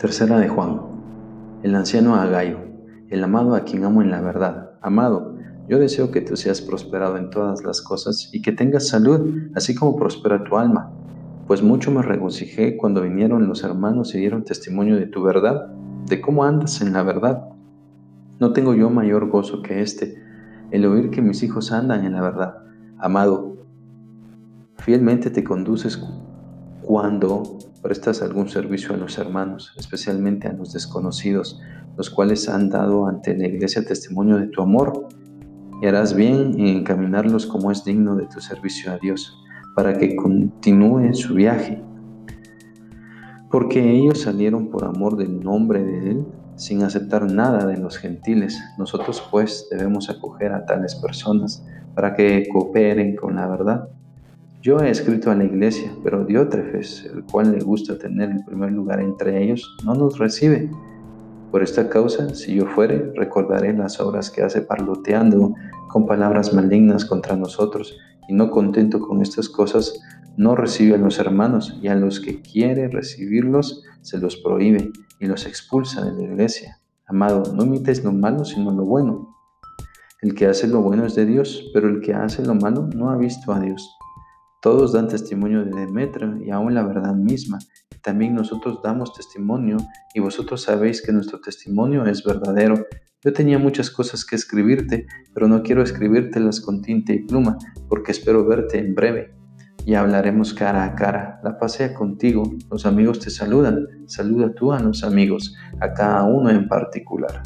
Tercera de Juan. El anciano Agayo, el amado a quien amo en la verdad. Amado, yo deseo que tú seas prosperado en todas las cosas y que tengas salud, así como prospera tu alma. Pues mucho me regocijé cuando vinieron los hermanos y dieron testimonio de tu verdad, de cómo andas en la verdad. No tengo yo mayor gozo que este, el oír que mis hijos andan en la verdad. Amado, fielmente te conduces cuando prestas algún servicio a los hermanos, especialmente a los desconocidos, los cuales han dado ante la iglesia testimonio de tu amor, y harás bien en encaminarlos como es digno de tu servicio a Dios, para que continúen su viaje. Porque ellos salieron por amor del nombre de Él, sin aceptar nada de los gentiles. Nosotros pues debemos acoger a tales personas para que cooperen con la verdad yo he escrito a la iglesia, pero Diótrefes, el cual le gusta tener el primer lugar entre ellos, no nos recibe. Por esta causa, si yo fuere, recordaré las obras que hace parloteando con palabras malignas contra nosotros, y no contento con estas cosas, no recibe a los hermanos, y a los que quiere recibirlos, se los prohíbe y los expulsa de la iglesia. Amado, no imites lo malo, sino lo bueno. El que hace lo bueno es de Dios, pero el que hace lo malo no ha visto a Dios. Todos dan testimonio de Demetrio y aún la verdad misma. También nosotros damos testimonio y vosotros sabéis que nuestro testimonio es verdadero. Yo tenía muchas cosas que escribirte, pero no quiero escribírtelas con tinta y pluma, porque espero verte en breve. Y hablaremos cara a cara. La pasea contigo. Los amigos te saludan. Saluda tú a los amigos, a cada uno en particular.